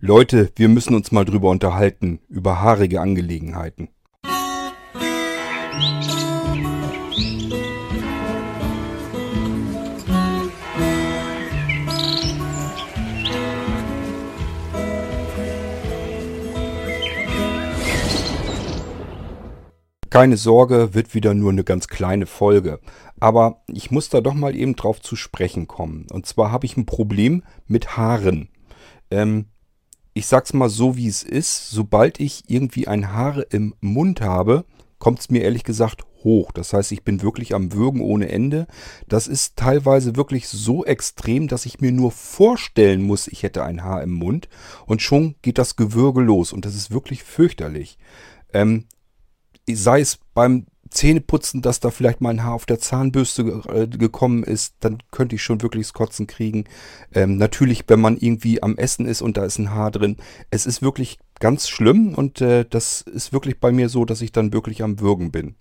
Leute, wir müssen uns mal drüber unterhalten, über haarige Angelegenheiten. Keine Sorge, wird wieder nur eine ganz kleine Folge. Aber ich muss da doch mal eben drauf zu sprechen kommen. Und zwar habe ich ein Problem mit Haaren. Ähm, ich sag's mal so, wie es ist. Sobald ich irgendwie ein Haare im Mund habe, kommt es mir ehrlich gesagt hoch. Das heißt, ich bin wirklich am Würgen ohne Ende. Das ist teilweise wirklich so extrem, dass ich mir nur vorstellen muss, ich hätte ein Haar im Mund. Und schon geht das Gewürge los. Und das ist wirklich fürchterlich. Ähm, sei es beim Zähneputzen, dass da vielleicht mal ein Haar auf der Zahnbürste äh, gekommen ist, dann könnte ich schon wirklich das Kotzen kriegen. Ähm, natürlich, wenn man irgendwie am Essen ist und da ist ein Haar drin. Es ist wirklich ganz schlimm und äh, das ist wirklich bei mir so, dass ich dann wirklich am Würgen bin.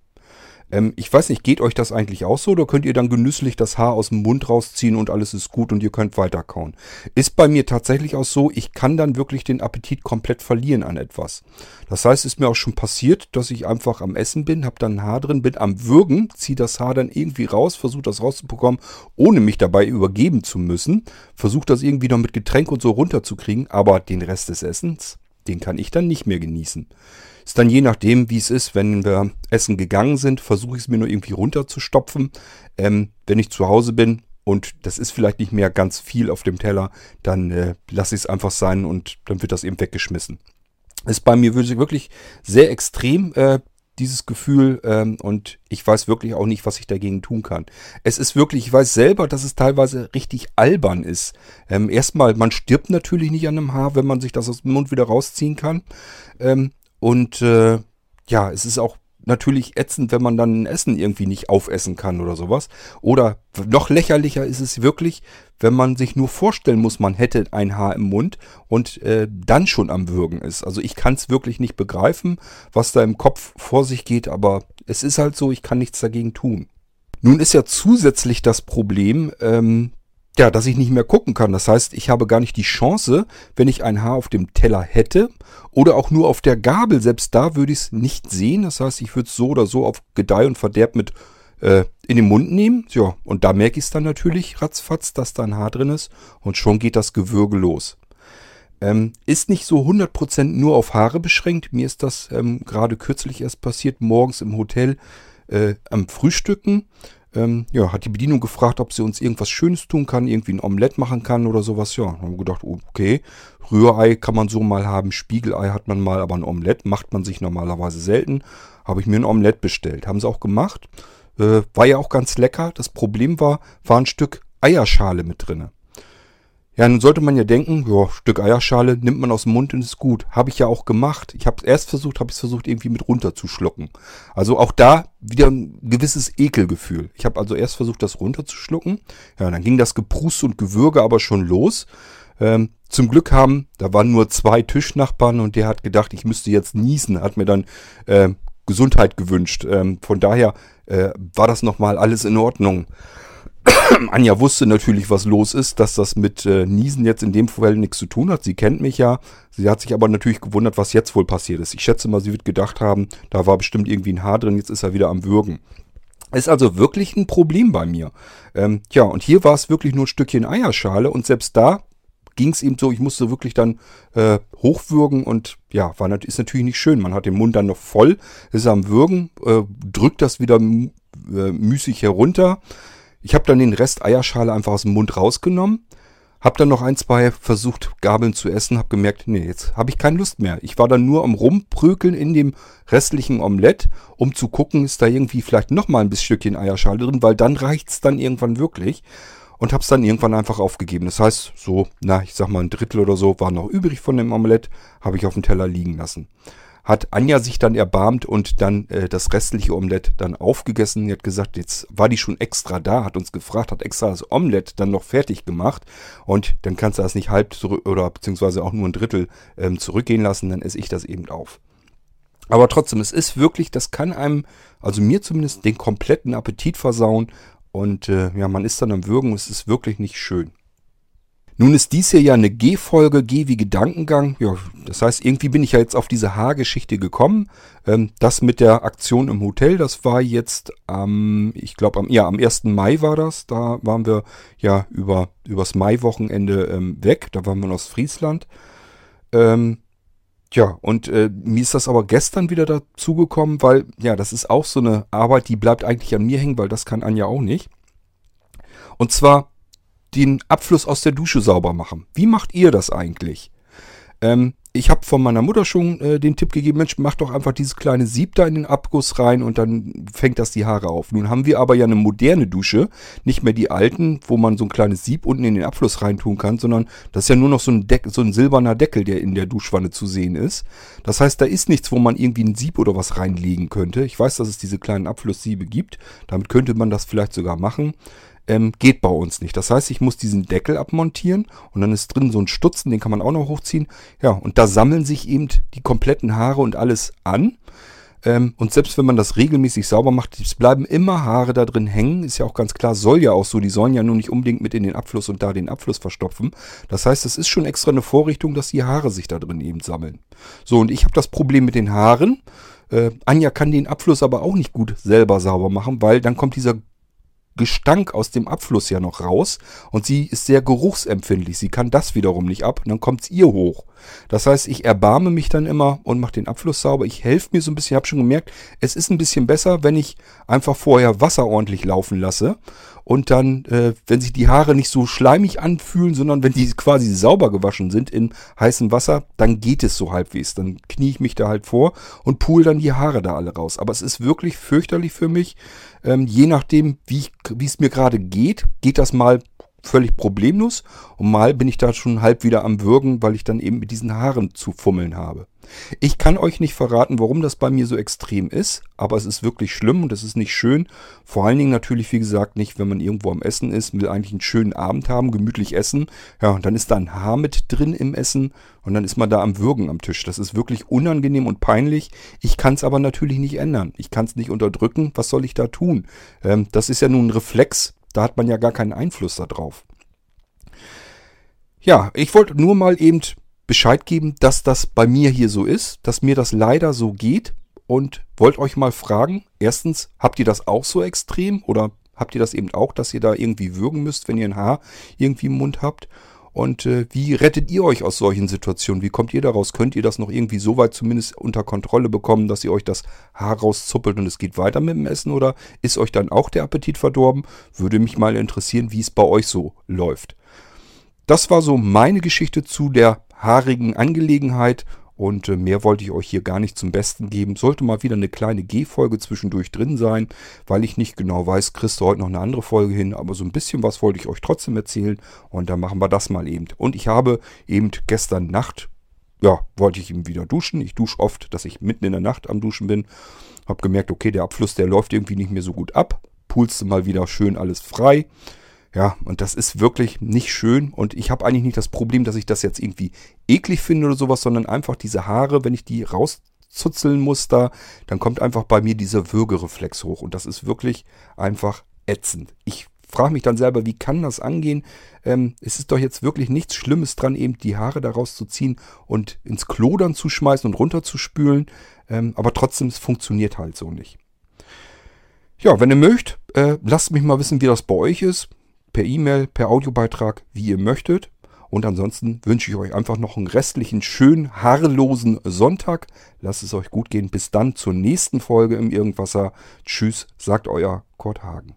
Ähm, ich weiß nicht, geht euch das eigentlich auch so oder könnt ihr dann genüsslich das Haar aus dem Mund rausziehen und alles ist gut und ihr könnt weiterkauen? Ist bei mir tatsächlich auch so, ich kann dann wirklich den Appetit komplett verlieren an etwas. Das heißt, ist mir auch schon passiert, dass ich einfach am Essen bin, habe dann ein Haar drin, bin am Würgen, ziehe das Haar dann irgendwie raus, versuche das rauszubekommen, ohne mich dabei übergeben zu müssen, versuche das irgendwie noch mit Getränk und so runterzukriegen, aber den Rest des Essens, den kann ich dann nicht mehr genießen. Ist dann je nachdem, wie es ist, wenn wir essen gegangen sind, versuche ich es mir nur irgendwie runterzustopfen. Ähm, wenn ich zu Hause bin und das ist vielleicht nicht mehr ganz viel auf dem Teller, dann äh, lasse ich es einfach sein und dann wird das eben weggeschmissen. Ist bei mir wirklich sehr extrem, äh, dieses Gefühl ähm, und ich weiß wirklich auch nicht, was ich dagegen tun kann. Es ist wirklich, ich weiß selber, dass es teilweise richtig albern ist. Ähm, erstmal, man stirbt natürlich nicht an einem Haar, wenn man sich das aus dem Mund wieder rausziehen kann. Ähm, und äh, ja, es ist auch natürlich ätzend, wenn man dann ein Essen irgendwie nicht aufessen kann oder sowas. Oder noch lächerlicher ist es wirklich, wenn man sich nur vorstellen muss, man hätte ein Haar im Mund und äh, dann schon am Würgen ist. Also ich kann es wirklich nicht begreifen, was da im Kopf vor sich geht, aber es ist halt so, ich kann nichts dagegen tun. Nun ist ja zusätzlich das Problem, ähm, ja, dass ich nicht mehr gucken kann. Das heißt, ich habe gar nicht die Chance, wenn ich ein Haar auf dem Teller hätte oder auch nur auf der Gabel, selbst da würde ich es nicht sehen. Das heißt, ich würde es so oder so auf Gedeih und Verderb mit äh, in den Mund nehmen. Ja, und da merke ich es dann natürlich ratzfatz, dass da ein Haar drin ist und schon geht das Gewürge los. Ähm, ist nicht so 100% nur auf Haare beschränkt. Mir ist das ähm, gerade kürzlich erst passiert, morgens im Hotel äh, am Frühstücken ähm, ja, hat die Bedienung gefragt, ob sie uns irgendwas Schönes tun kann, irgendwie ein Omelett machen kann oder sowas. Ja, haben wir gedacht, okay, Rührei kann man so mal haben, Spiegelei hat man mal, aber ein Omelett macht man sich normalerweise selten. Habe ich mir ein Omelett bestellt. Haben sie auch gemacht. Äh, war ja auch ganz lecker. Das Problem war, war ein Stück Eierschale mit drinne. Ja, nun sollte man ja denken, ja, Stück Eierschale nimmt man aus dem Mund und ist gut. Habe ich ja auch gemacht. Ich habe es erst versucht, habe es versucht irgendwie mit runterzuschlucken. Also auch da wieder ein gewisses Ekelgefühl. Ich habe also erst versucht, das runterzuschlucken. Ja, dann ging das Geprust und Gewürge aber schon los. Ähm, zum Glück haben, da waren nur zwei Tischnachbarn und der hat gedacht, ich müsste jetzt niesen, hat mir dann äh, Gesundheit gewünscht. Ähm, von daher äh, war das nochmal alles in Ordnung. Anja wusste natürlich, was los ist, dass das mit äh, Niesen jetzt in dem Fall nichts zu tun hat. Sie kennt mich ja. Sie hat sich aber natürlich gewundert, was jetzt wohl passiert ist. Ich schätze mal, sie wird gedacht haben, da war bestimmt irgendwie ein Haar drin, jetzt ist er wieder am Würgen. Ist also wirklich ein Problem bei mir. Ähm, ja, und hier war es wirklich nur ein Stückchen Eierschale und selbst da ging es eben so, ich musste wirklich dann äh, hochwürgen und ja, war, ist natürlich nicht schön. Man hat den Mund dann noch voll, ist am Würgen, äh, drückt das wieder äh, müßig herunter. Ich habe dann den Rest Eierschale einfach aus dem Mund rausgenommen, habe dann noch ein, zwei versucht, Gabeln zu essen, habe gemerkt, nee, jetzt habe ich keine Lust mehr. Ich war dann nur am Rumprökeln in dem restlichen Omelett, um zu gucken, ist da irgendwie vielleicht nochmal ein bisschen Stückchen Eierschale drin, weil dann reicht's dann irgendwann wirklich. Und habe es dann irgendwann einfach aufgegeben. Das heißt, so, na, ich sag mal ein Drittel oder so war noch übrig von dem Omelett, habe ich auf dem Teller liegen lassen hat Anja sich dann erbarmt und dann äh, das restliche Omelett dann aufgegessen. Sie hat gesagt, jetzt war die schon extra da, hat uns gefragt, hat extra das Omelett dann noch fertig gemacht und dann kannst du das nicht halb zurück oder beziehungsweise auch nur ein Drittel ähm, zurückgehen lassen, dann esse ich das eben auf. Aber trotzdem, es ist wirklich, das kann einem, also mir zumindest, den kompletten Appetit versauen und äh, ja, man ist dann am Würgen, es ist wirklich nicht schön. Nun ist dies hier ja eine G-Folge, G wie Gedankengang. Ja, das heißt, irgendwie bin ich ja jetzt auf diese Haargeschichte gekommen. Ähm, das mit der Aktion im Hotel, das war jetzt am, ich glaube, am, ja, am 1. Mai war das. Da waren wir ja über, übers Maiwochenende ähm, weg. Da waren wir in Ostfriesland. Ähm, ja, und äh, mir ist das aber gestern wieder dazugekommen, weil, ja, das ist auch so eine Arbeit, die bleibt eigentlich an mir hängen, weil das kann Anja auch nicht. Und zwar den Abfluss aus der Dusche sauber machen. Wie macht ihr das eigentlich? Ähm, ich habe von meiner Mutter schon äh, den Tipp gegeben, Mensch, mach doch einfach dieses kleine Sieb da in den Abguss rein und dann fängt das die Haare auf. Nun haben wir aber ja eine moderne Dusche, nicht mehr die alten, wo man so ein kleines Sieb unten in den Abfluss reintun kann, sondern das ist ja nur noch so ein, Deck, so ein silberner Deckel, der in der Duschwanne zu sehen ist. Das heißt, da ist nichts, wo man irgendwie ein Sieb oder was reinlegen könnte. Ich weiß, dass es diese kleinen Abflusssiebe gibt. Damit könnte man das vielleicht sogar machen ähm, geht bei uns nicht. Das heißt, ich muss diesen Deckel abmontieren und dann ist drin so ein Stutzen, den kann man auch noch hochziehen. Ja, und da sammeln sich eben die kompletten Haare und alles an. Ähm, und selbst wenn man das regelmäßig sauber macht, es bleiben immer Haare da drin hängen. Ist ja auch ganz klar, soll ja auch so. Die sollen ja nur nicht unbedingt mit in den Abfluss und da den Abfluss verstopfen. Das heißt, es ist schon extra eine Vorrichtung, dass die Haare sich da drin eben sammeln. So, und ich habe das Problem mit den Haaren. Äh, Anja kann den Abfluss aber auch nicht gut selber sauber machen, weil dann kommt dieser Gestank aus dem Abfluss ja noch raus und sie ist sehr geruchsempfindlich. Sie kann das wiederum nicht ab und dann kommt es ihr hoch. Das heißt, ich erbarme mich dann immer und mache den Abfluss sauber. Ich helfe mir so ein bisschen. Ich habe schon gemerkt, es ist ein bisschen besser, wenn ich einfach vorher Wasser ordentlich laufen lasse und dann, äh, wenn sich die Haare nicht so schleimig anfühlen, sondern wenn die quasi sauber gewaschen sind in heißem Wasser, dann geht es so halbwegs. Dann knie ich mich da halt vor und pool dann die Haare da alle raus. Aber es ist wirklich fürchterlich für mich. Ähm, je nachdem, wie es mir gerade geht, geht das mal völlig problemlos und mal bin ich da schon halb wieder am Würgen, weil ich dann eben mit diesen Haaren zu fummeln habe. Ich kann euch nicht verraten, warum das bei mir so extrem ist, aber es ist wirklich schlimm und es ist nicht schön. Vor allen Dingen natürlich, wie gesagt, nicht, wenn man irgendwo am Essen ist, will eigentlich einen schönen Abend haben, gemütlich essen. Ja, und dann ist da ein Haar mit drin im Essen und dann ist man da am Würgen am Tisch. Das ist wirklich unangenehm und peinlich. Ich kann es aber natürlich nicht ändern. Ich kann es nicht unterdrücken. Was soll ich da tun? Ähm, das ist ja nun ein Reflex, da hat man ja gar keinen Einfluss darauf. Ja, ich wollte nur mal eben Bescheid geben, dass das bei mir hier so ist, dass mir das leider so geht und wollte euch mal fragen, erstens, habt ihr das auch so extrem oder habt ihr das eben auch, dass ihr da irgendwie würgen müsst, wenn ihr ein Haar irgendwie im Mund habt? Und äh, wie rettet ihr euch aus solchen Situationen? Wie kommt ihr daraus? Könnt ihr das noch irgendwie so weit zumindest unter Kontrolle bekommen, dass ihr euch das Haar rauszuppelt und es geht weiter mit dem Essen? Oder ist euch dann auch der Appetit verdorben? Würde mich mal interessieren, wie es bei euch so läuft. Das war so meine Geschichte zu der haarigen Angelegenheit und äh, mehr wollte ich euch hier gar nicht zum Besten geben. Sollte mal wieder eine kleine G-Folge zwischendurch drin sein, weil ich nicht genau weiß, kriegst du heute noch eine andere Folge hin. Aber so ein bisschen was wollte ich euch trotzdem erzählen. Und dann machen wir das mal eben. Und ich habe eben gestern Nacht, ja, wollte ich eben wieder duschen. Ich dusche oft, dass ich mitten in der Nacht am Duschen bin. Habe gemerkt, okay, der Abfluss, der läuft irgendwie nicht mehr so gut ab. Pulste mal wieder schön alles frei. Ja, und das ist wirklich nicht schön. Und ich habe eigentlich nicht das Problem, dass ich das jetzt irgendwie eklig finde oder sowas, sondern einfach diese Haare, wenn ich die rauszuzeln muss da, dann kommt einfach bei mir dieser Würgereflex hoch. Und das ist wirklich einfach ätzend. Ich frage mich dann selber, wie kann das angehen? Ähm, es ist doch jetzt wirklich nichts Schlimmes dran, eben die Haare daraus zu ziehen und ins Klo dann zu schmeißen und runterzuspülen. Ähm, aber trotzdem, es funktioniert halt so nicht. Ja, wenn ihr mögt, äh, lasst mich mal wissen, wie das bei euch ist per E-Mail, per Audiobeitrag, wie ihr möchtet. Und ansonsten wünsche ich euch einfach noch einen restlichen, schönen, haarlosen Sonntag. Lasst es euch gut gehen. Bis dann zur nächsten Folge im Irgendwasser. Tschüss, sagt euer Kurt Hagen.